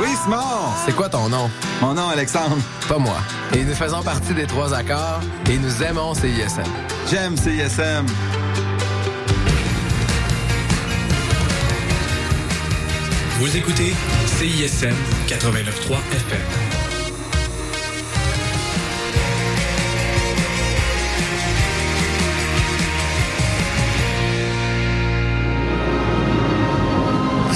Oui, Simon! C'est quoi ton nom? Mon nom, Alexandre. Pas moi. Et nous faisons partie des trois accords et nous aimons CISM. J'aime CISM. Vous écoutez CISM 89.3 FM.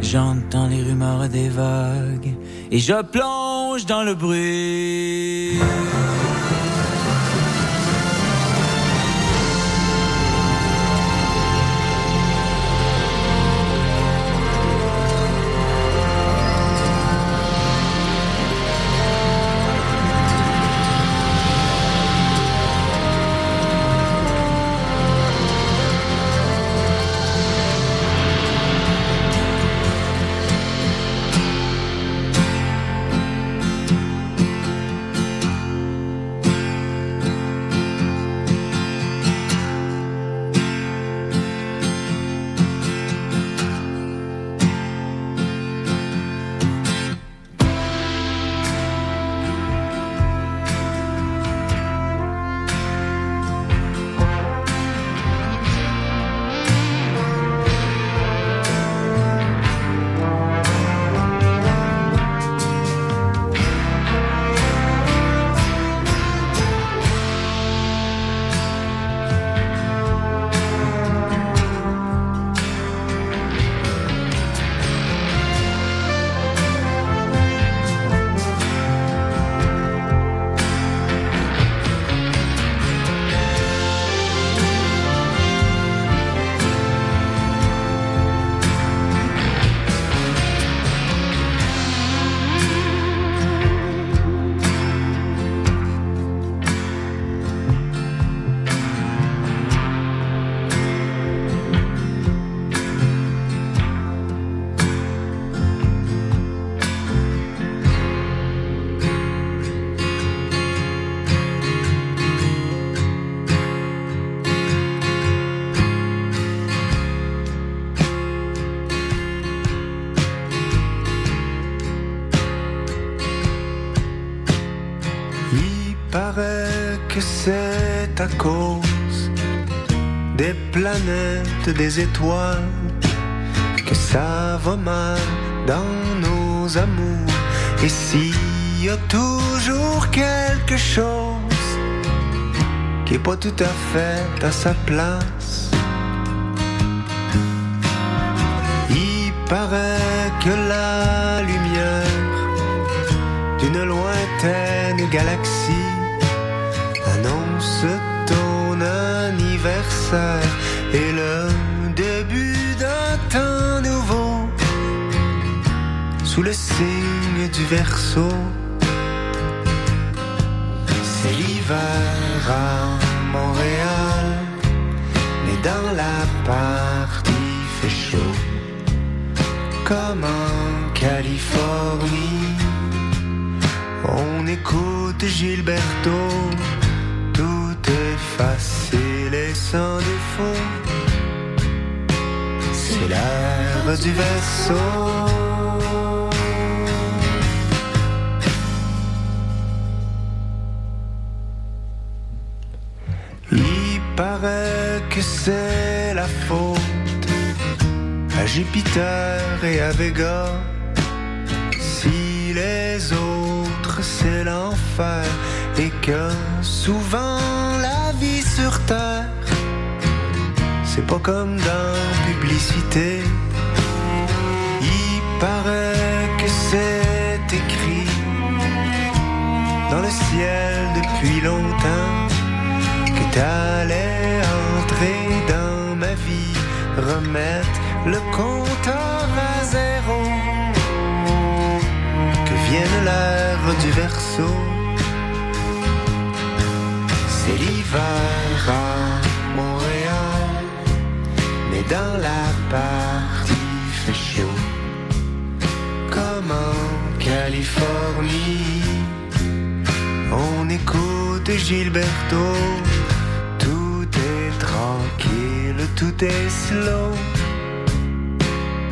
J'entends les rumeurs des vagues et je plonge dans le bruit. Cause des planètes, des étoiles, que ça va mal dans nos amours. Et s'il y a toujours quelque chose qui est pas tout à fait à sa place, il paraît que la lumière d'une lointaine galaxie et le début d'un temps nouveau sous le signe du verso. C'est l'hiver à Montréal, mais dans la partie fait chaud comme en Californie. On écoute Gilberto, tout est facile et sans défaut. C'est l'heure du verso. Il paraît que c'est la faute à Jupiter et à Vega. Si les autres c'est l'enfer et que souvent sur terre c'est pas comme dans publicité. Il paraît que c'est écrit dans le ciel depuis longtemps que t'allais entrer dans ma vie, remettre le compteur à zéro, que vienne l'heure du verso. C'est l'hiver à Montréal, mais dans la partie fait chaud, comme en Californie. On écoute Gilberto, tout est tranquille, tout est slow.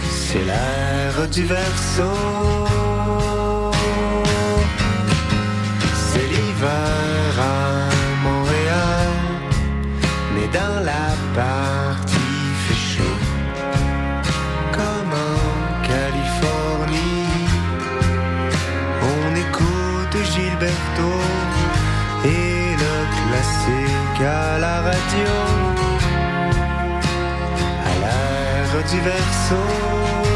C'est l'ère du verso. C'est l'hiver à mais dans la partie fait chaud, comme en Californie. On écoute Gilberto et le classique à la radio. À l'ère du verso.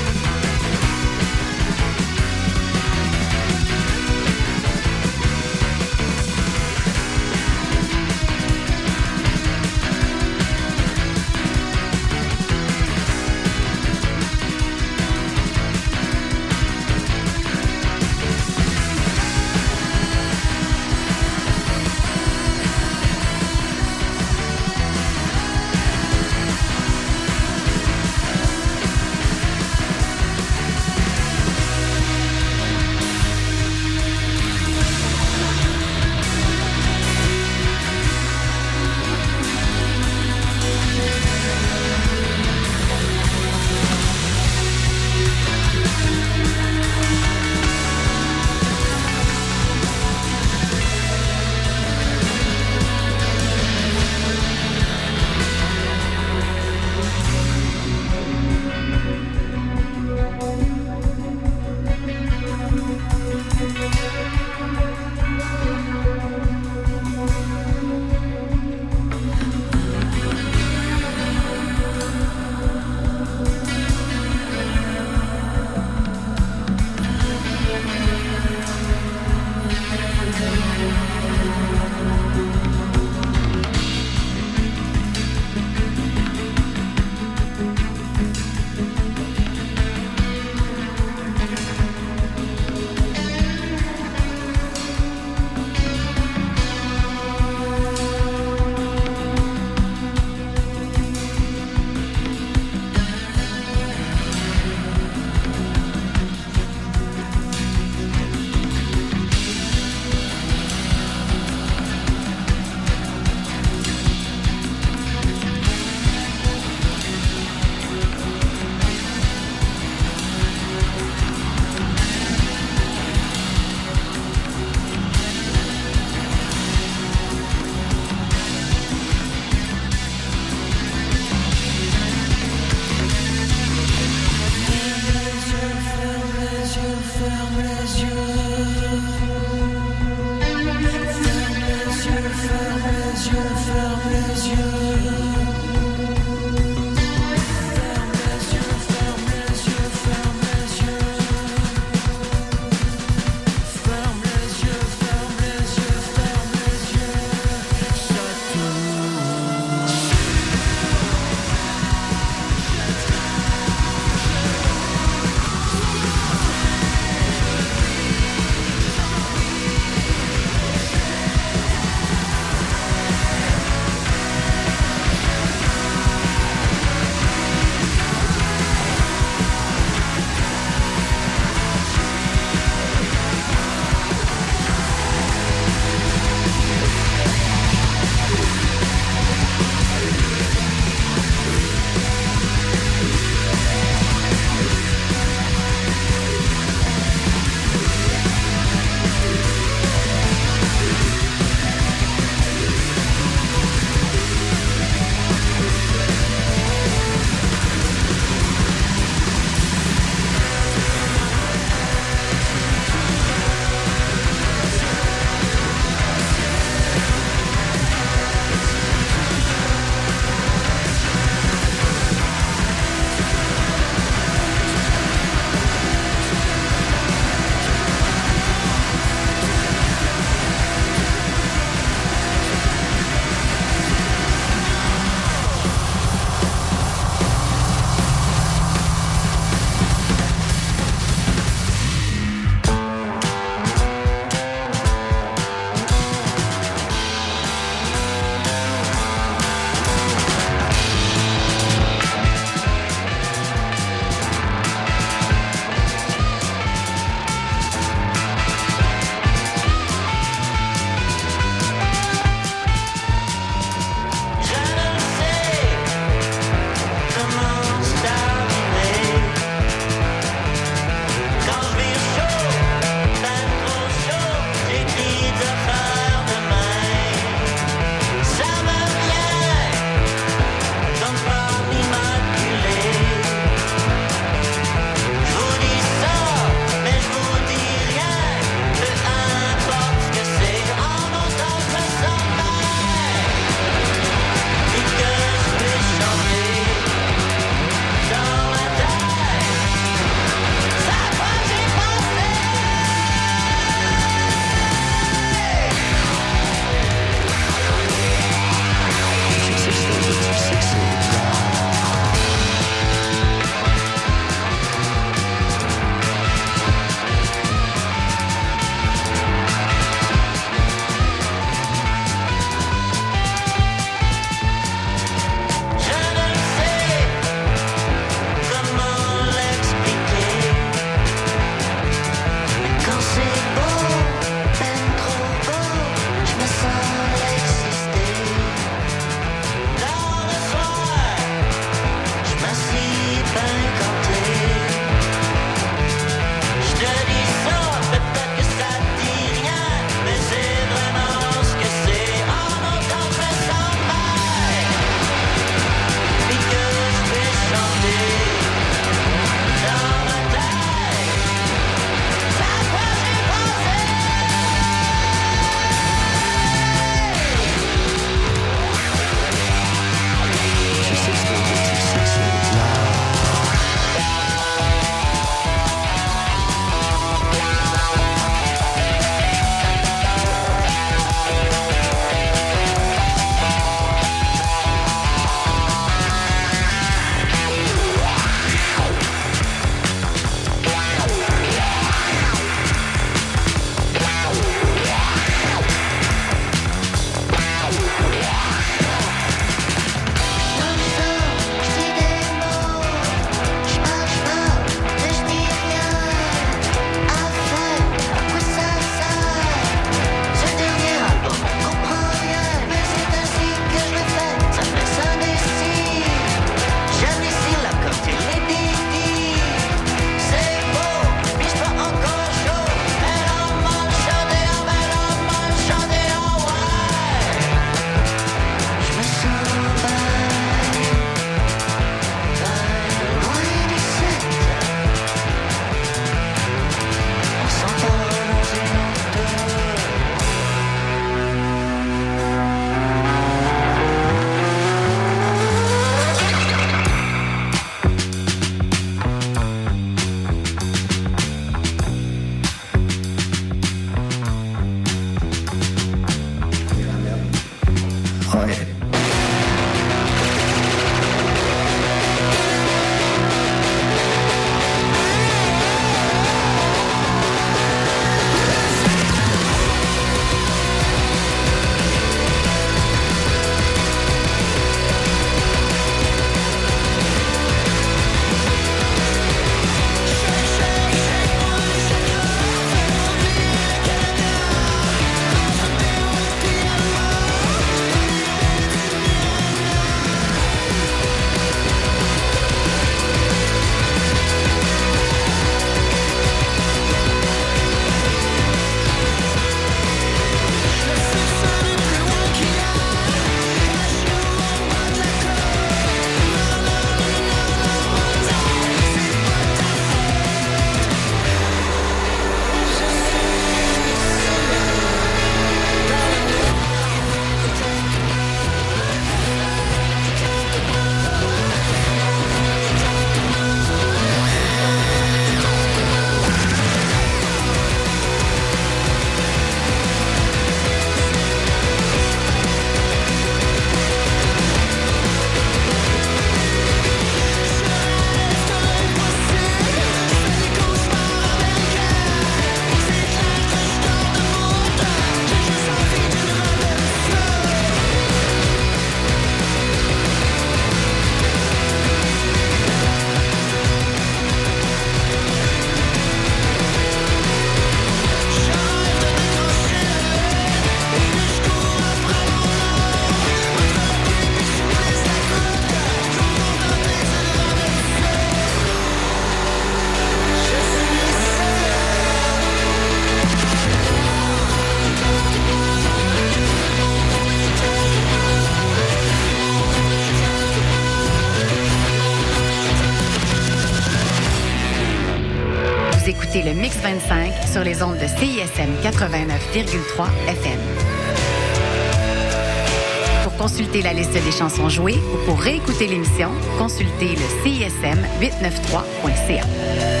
Pour consulter la liste des chansons jouées ou pour réécouter l'émission, consultez le CISM 893.ca.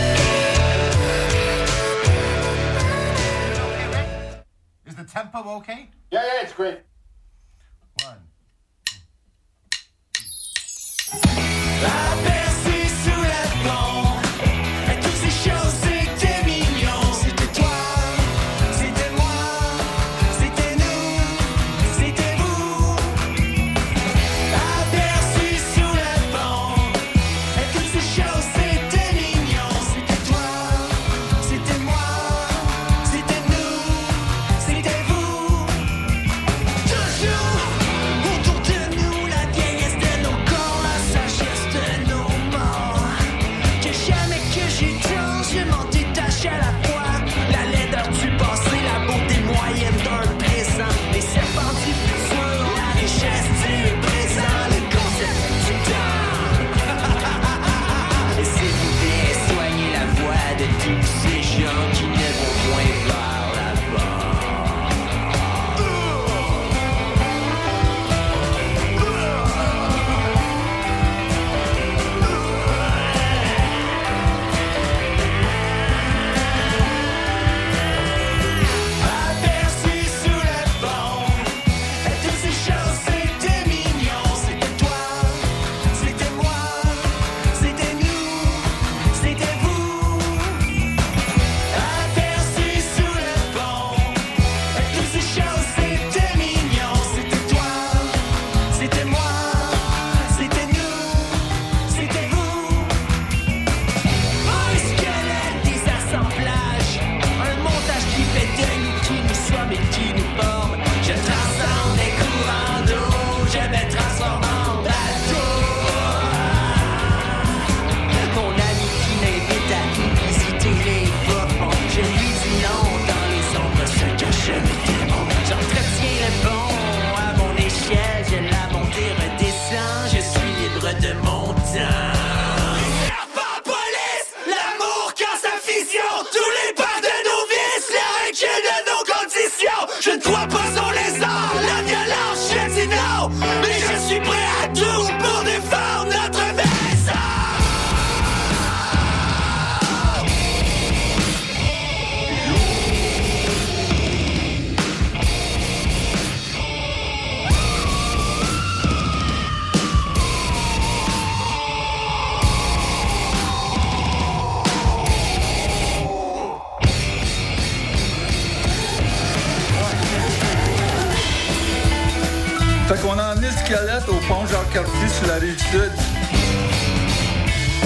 Il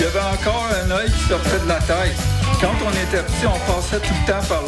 y avait encore un œil qui sortait de la tête. Quand on était petit, on passait tout le temps par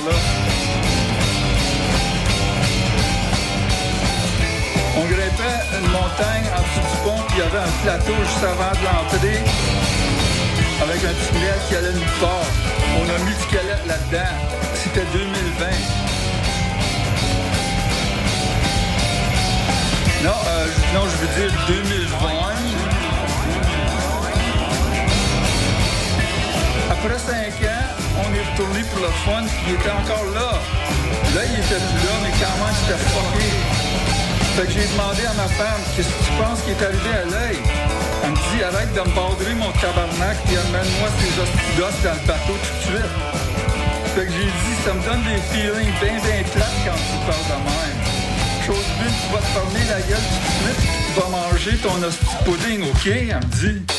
il était encore là. Là, il était plus là, mais quand même, c'était fucké. Fait que j'ai demandé à ma femme, qu'est-ce que tu penses qui est arrivé à l'œil? Elle me dit, arrête de me bordrer mon tabarnak, puis amène-moi ces hosties dans le bateau tout de suite. Fait que j'ai dit, ça me donne des feelings bien, bien plates quand tu parles de même. Chose d'une, tu vas te fermer la gueule tout de suite, tu vas manger ton hostie pudding, ok? Elle me dit.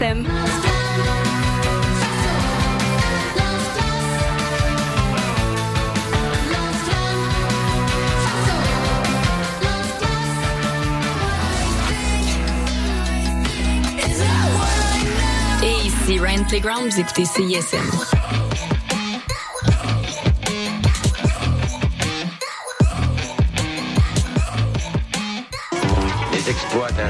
CISM. Et ici Ryan Playground, vous écoutez CISM.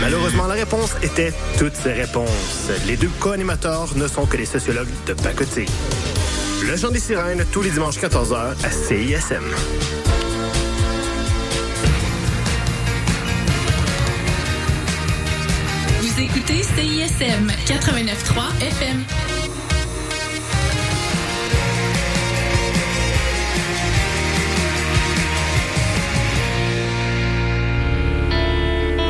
Malheureusement, la réponse était toutes ces réponses. Les deux co-animateurs ne sont que des sociologues de pacotille. Le chant des sirènes, tous les dimanches 14h à CISM. Vous écoutez CISM 89.3 FM.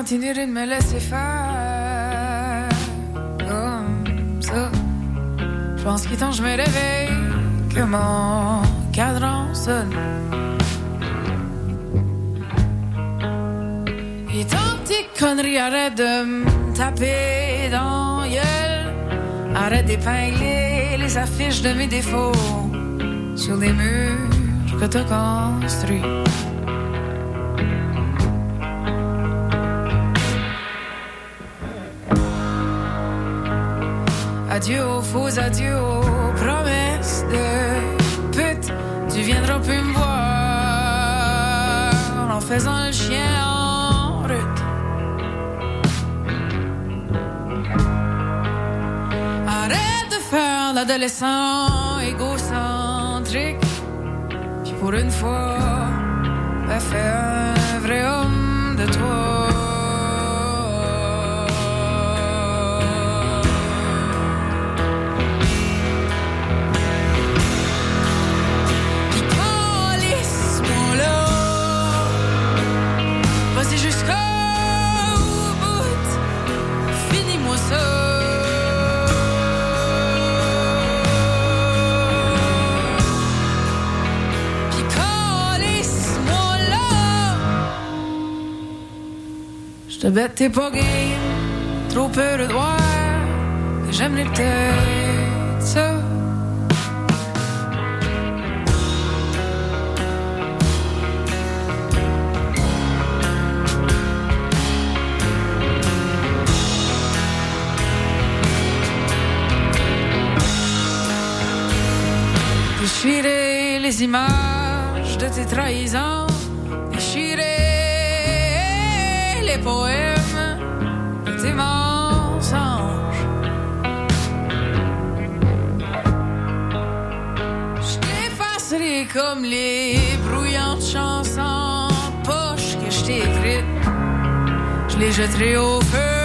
continuerai de me laisser faire comme ça. Je pense qu'il que je me réveille, que mon cadran sonne. Et tant tes conneries, arrête de me taper dans gueule. Arrête d'épingler les affiches de mes défauts sur les murs que t'as construits. Adieu aux faux adieux aux promesses de pute. Tu viendras plus me voir en faisant le chien en route. Arrête de faire l'adolescent égocentrique. Puis pour une fois, ben, fais Finis-moi ça. Puis calisse-moi là. J'te bête, t'es game. Trop peur de voir que j'aime les têtes. images de tes trahisons, déchirer les poèmes de tes mensonges. Je t'effacerai comme les brouillantes chansons poche que je t'ai écrites. Je les jetterai au feu.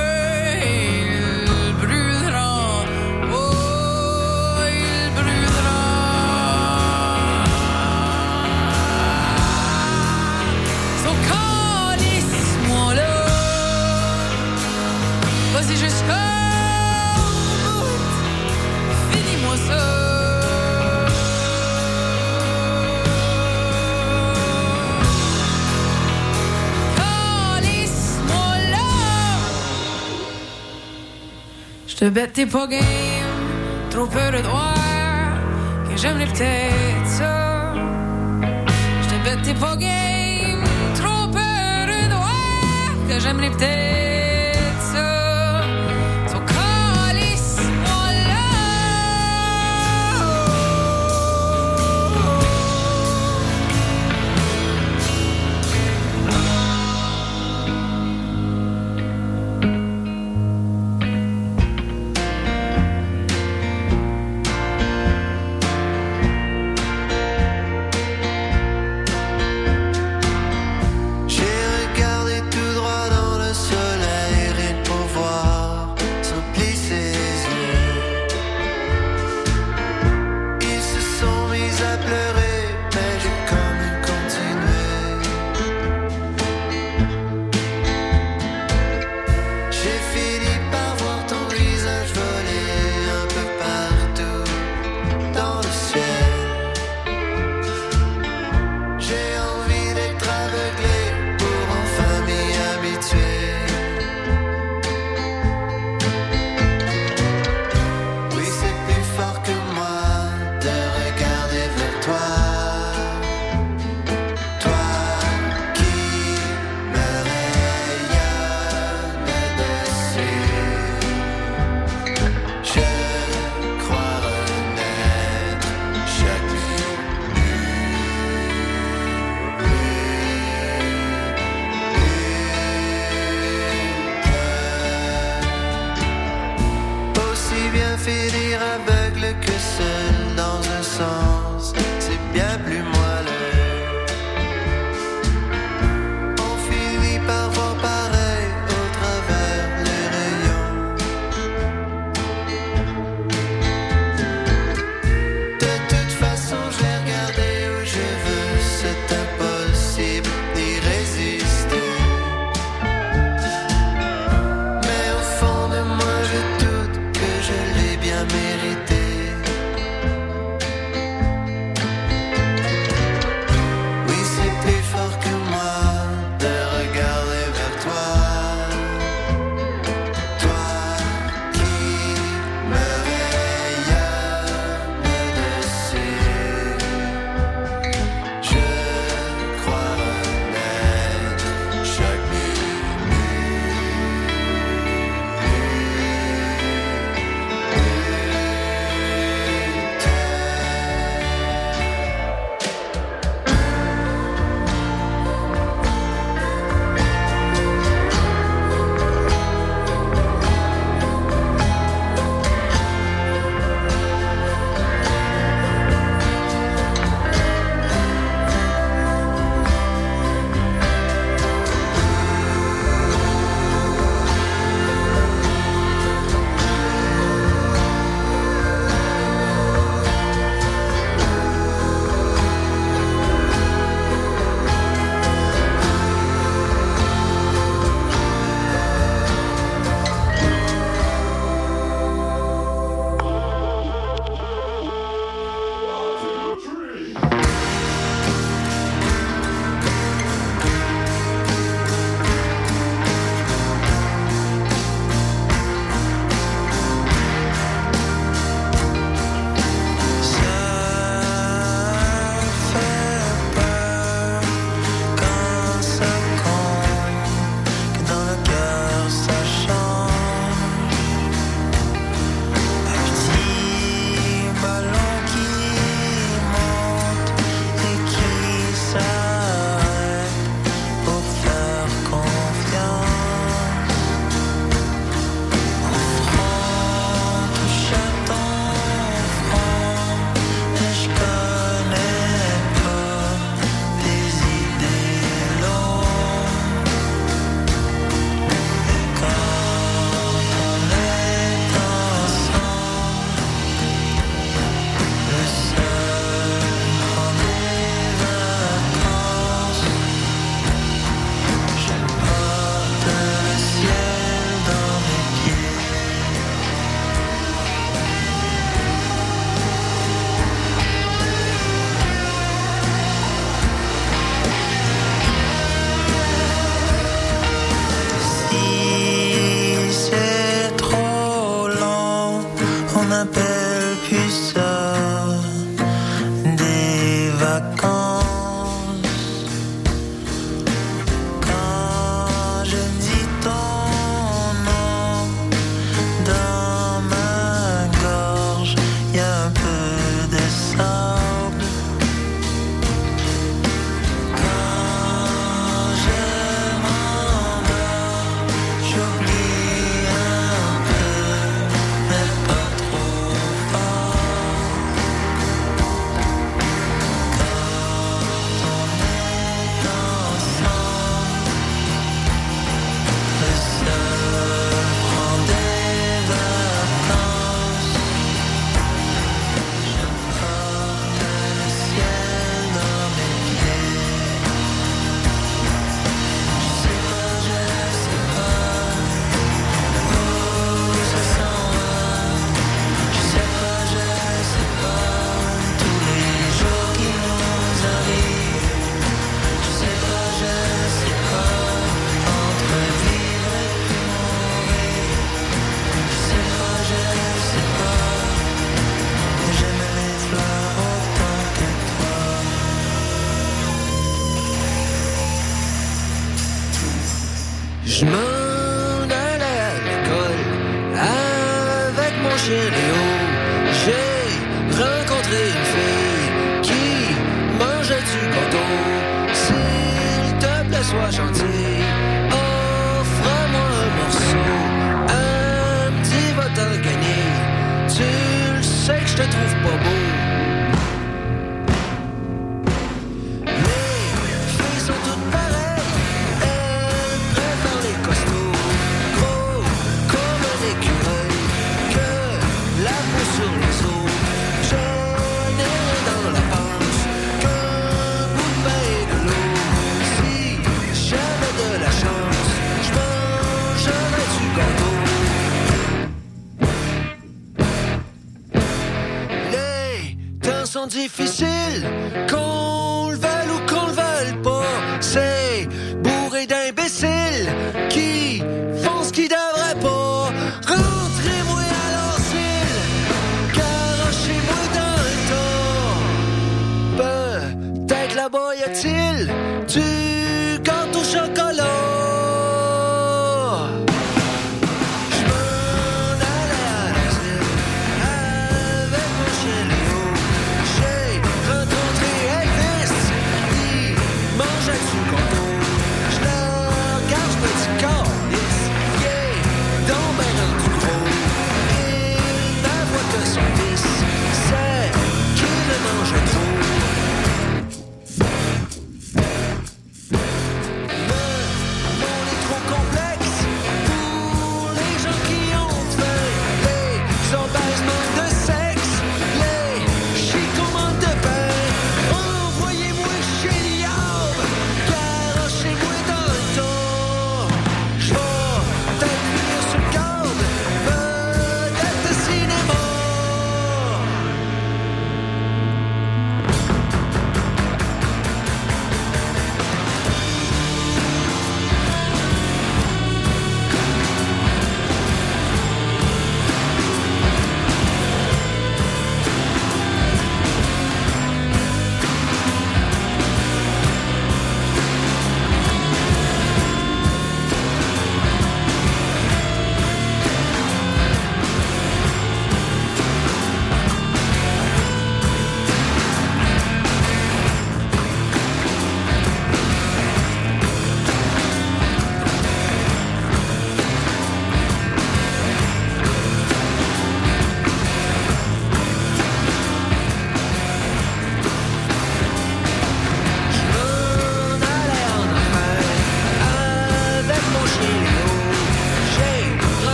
Je bête pas game, trop peu de droits que j'aime les petites sœurs. Je bête pas game, trop peu de droits que j'aime les petites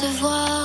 te voir.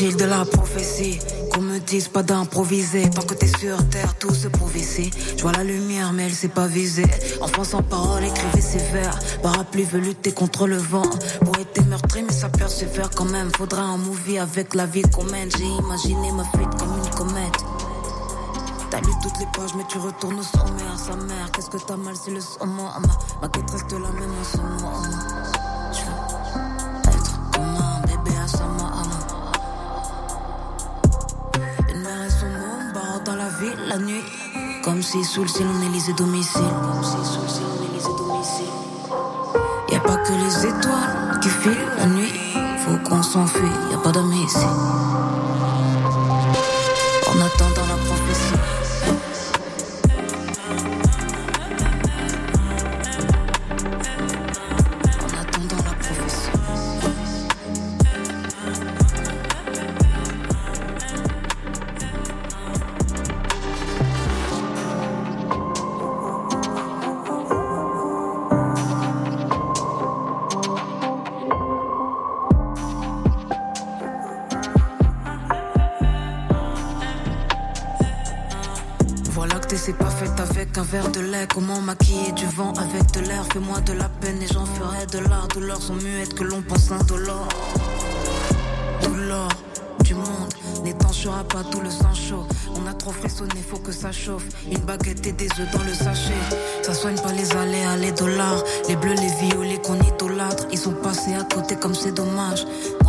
La prophétie Qu'on me dise pas d'improviser Tant que t'es sur terre, tout se prouve ici Je vois la lumière mais elle s'est pas visée. Enfant sans parole, écrivez ses vers. Parapluie veut lutter contre le vent. Pour être meurtri mais ça persévère quand même. Faudra un movie avec la vie qu'on mène. J'ai imaginé ma fuite comme une comète. T'as lu toutes les pages mais tu retournes au sommaire. Sa mère, qu'est-ce que t'as mal c'est le saumon. Ah, Ma, ma quête reste la même en ce la nuit Comme si sous le ciel on élisait domicile. Comme si sous le ciel on élisait domicile. Y'a pas que les étoiles qui filent la nuit. Faut qu'on s'enfuit, y'a pas d'amis ici Comment maquiller du vent avec de l'air? Fais-moi de la peine et j'en ferai de l'art. Douleurs sont muettes que l'on pense indolore. Douleur du monde n'étanchera pas tout le sang chaud. On a trop frissonné, faut que ça chauffe. Une baguette et des œufs dans le sachet. Ça soigne pas les aléas, les dollars. Les bleus, les violets qu'on idolâtre. Ils sont passés à côté comme c'est dommage.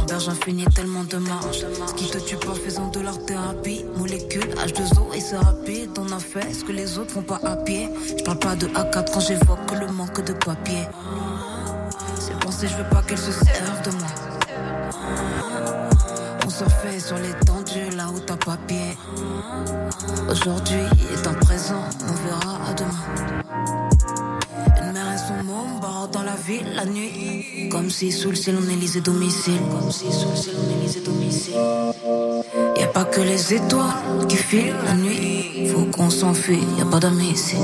Berge infinie, tellement de marge. Ce qui te tue pas, faisant de l'art thérapie. Molécule, H2O et c'est rapide. On a fait ce que les autres font pas à pied. Je parle pas de A4 quand j'évoque le manque de papier. C'est pensé, je veux pas qu'elles se servent de moi. On se fait sur l'étendue là où t'as pas pied. Aujourd'hui est un présent, on verra à demain. La nuit. Comme si sous le ciel on élisait domicile. Comme si sous le ciel on élisait domicile. Y a pas que les étoiles qui filent la nuit. Faut qu'on s'enfuit, y a pas d'amis ici.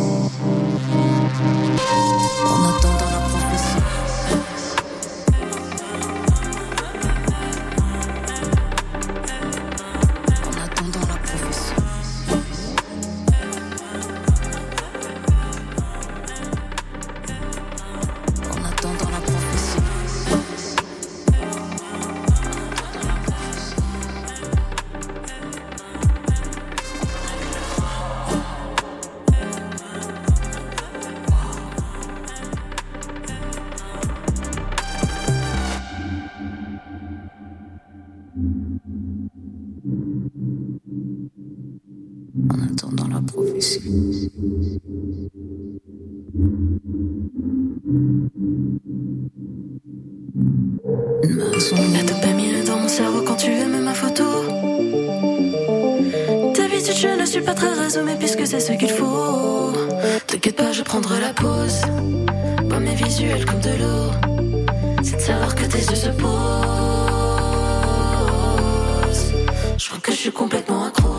Prophétie. La dopamine dans mon cerveau quand tu aimes ma photo. D'habitude, je ne suis pas très réseau, mais puisque c'est ce qu'il faut. T'inquiète pas, je prendrai la pause. Pas mes visuels comme de l'eau. C'est de savoir que tes yeux se posent. Je crois que je suis complètement accro.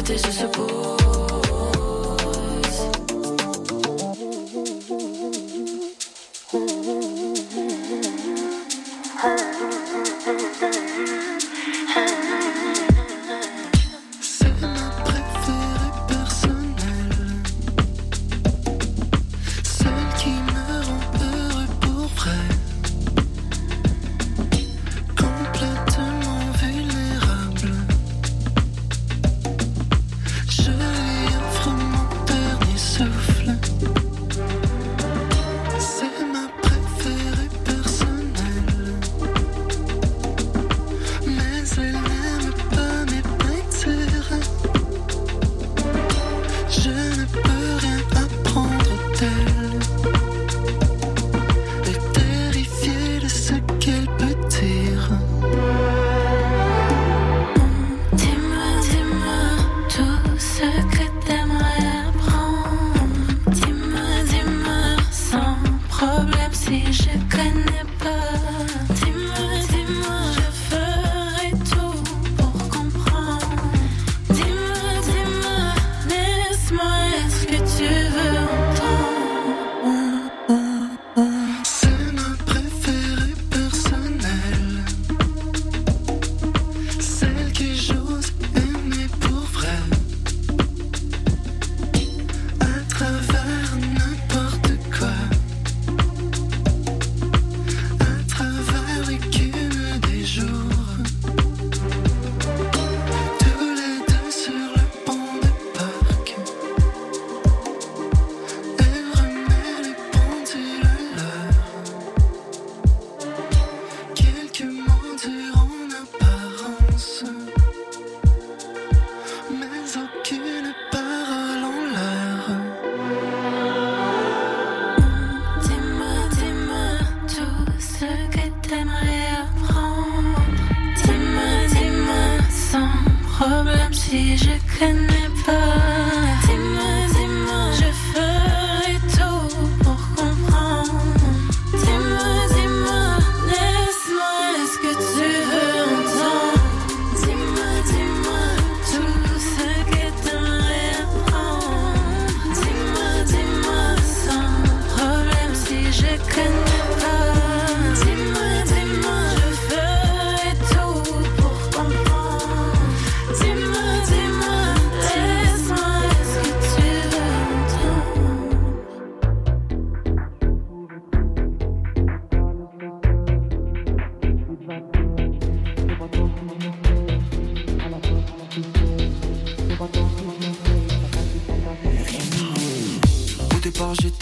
Que tes yeux se.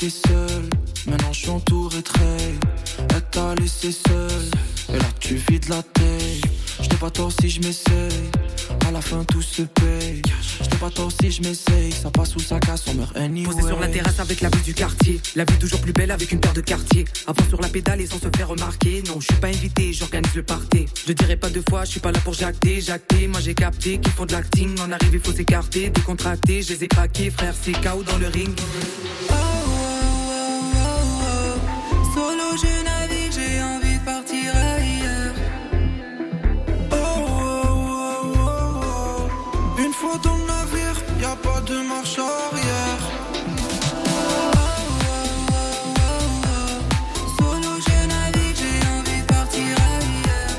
J'étais seul, maintenant je suis entouré rêves. Elle t'a laissé seul, et là tu vides la tête. Pas tort si je m'essaye, à la fin tout se paye. Je pas tort si je m'essaye, ça passe ou ça casse, on meurt anyway. Posé sur la terrasse avec la vue du quartier. La vie toujours plus belle avec une paire de quartiers. Avant sur la pédale et sans se faire remarquer. Non, je suis pas invité, j'organise le party. Je dirai pas deux fois, je suis pas là pour jacter, jacter. Moi j'ai capté qu'ils font de l'acting. En arrive, il faut s'écarter, décontracter. Je les ai craqués, frère, c'est KO dans le ring. Solo je navigue, j'ai envie de partir ailleurs. Oh, oh, oh, oh. Une fois dans le navire, y a pas de marche arrière. Solo je navigue, j'ai envie de partir ailleurs.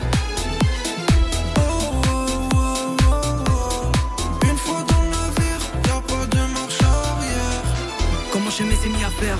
Oh. Une fois dans le navire, y a pas de marche arrière. Comment je m'ai mis à faire?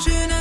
je ne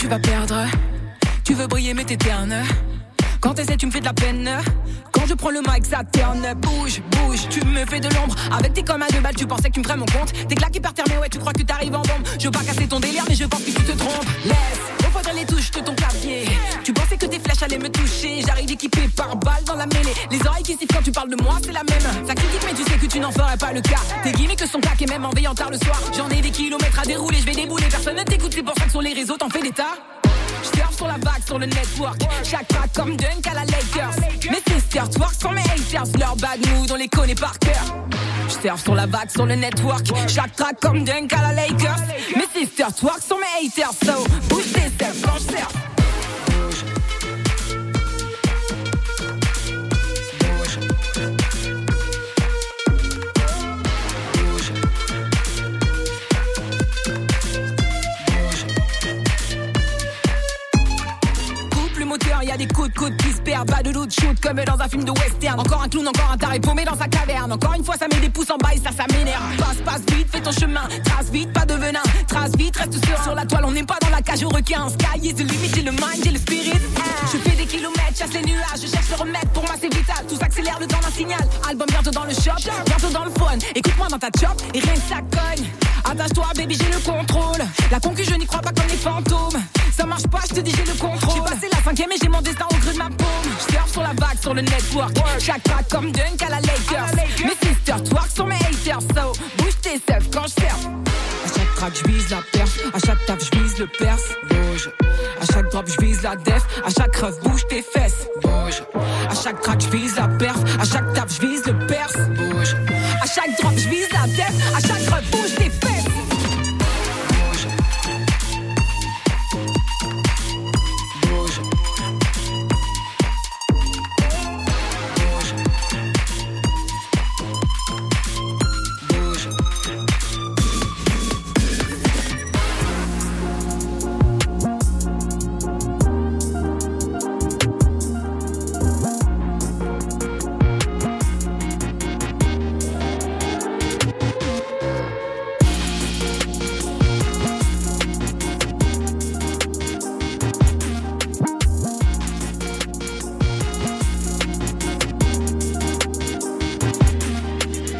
tu vas perdre. Tu veux briller, mais t'es. Quand t'essaies, tu me fais de la peine. Quand je prends le mic, ça. Bouge, bouge, tu me fais de l'ombre. Avec tes comme à deux balles, tu pensais que tu me ferais mon compte. T'es claqué par terre, mais ouais, tu crois que t'arrives en bombe. Je veux pas casser ton délire, mais je pense que tu te trompes. Laisse, refroidir les touches de ton clavier. Tu pensais que tes flèches allaient me toucher. J'arrive équipé par balle dans la mêlée. Les oreilles qui sifflent quand tu parles de moi, c'est la même. Ça critique, mais tu sais que tu n'en ferais pas le cas. Tes gimmicks sont claqués, même en veillant tard le soir. J'en ai des kilomètres à dérouler, je vais débouler. Personne ne t'écoute, c'est pour ça que sur les réseaux, t'en fais des. J'surfe sur la vague, sur le network. Track comme Dunk à la Lakers. Mes sisters twerk sur mes haters. Leur bad mood, on les connaît par cœur. J'surfe sur la vague, sur le network. Track comme Dunk à la Lakers. Mes sisters twerk sur mes haters. So, bouge tes steps quand. Y a des coups de coude qui se perdent. De doute, shoot comme dans un film de western. Encore un clown, encore un taré paumé dans sa caverne. Encore une fois, ça met des pouces en bas et ça, ça m'énerve. Passe, passe vite, fais ton chemin. Trace vite, pas de venin. Trace vite, reste sur, sur la toile. On n'est pas dans la cage au requin. Sky is the limit, j'ai le mind, j'ai le spirit. Je fais des kilomètres, chasse les nuages. Je cherche le remède, pour moi c'est vital. Tout s'accélère le temps d'un signal. Album bientôt dans le shop, bientôt dans le phone. Écoute-moi dans ta chop et rien que ça cogne. Attache-toi, baby, j'ai le contrôle. La concu, je n'y crois pas comme les fantômes. Ça marche pas, je te dis, j'ai le contrôle. J'ai passé la cinquième et j'ai mon destin au creux de ma paume. Je sur la vague, sur le network. Chaque pas comme Dunk à la Lakers. Mes sisters twerk sur mes haters. So, bouge tes seufs quand je surf. À chaque track, je vise la perf. À chaque taf, je vise le perse. Bouge. À chaque drop, je vise la def. À chaque ref, bouge tes fesses. Bouge. À chaque track, je vise la perf. À chaque taf, je vise le perse. Bouge. À chaque drop, je vise la def. À chaque ref, bouge